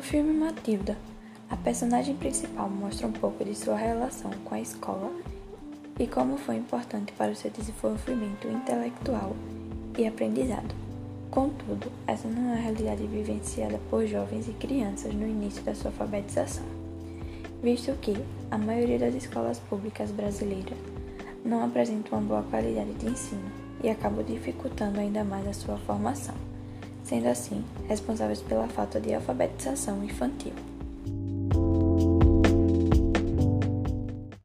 filme Matilda, a personagem principal mostra um pouco de sua relação com a escola e como foi importante para o seu desenvolvimento intelectual e aprendizado. Contudo, essa não é a realidade vivenciada por jovens e crianças no início da sua alfabetização, visto que a maioria das escolas públicas brasileiras não apresenta uma boa qualidade de ensino e acabam dificultando ainda mais a sua formação, sendo assim responsáveis pela falta de alfabetização infantil.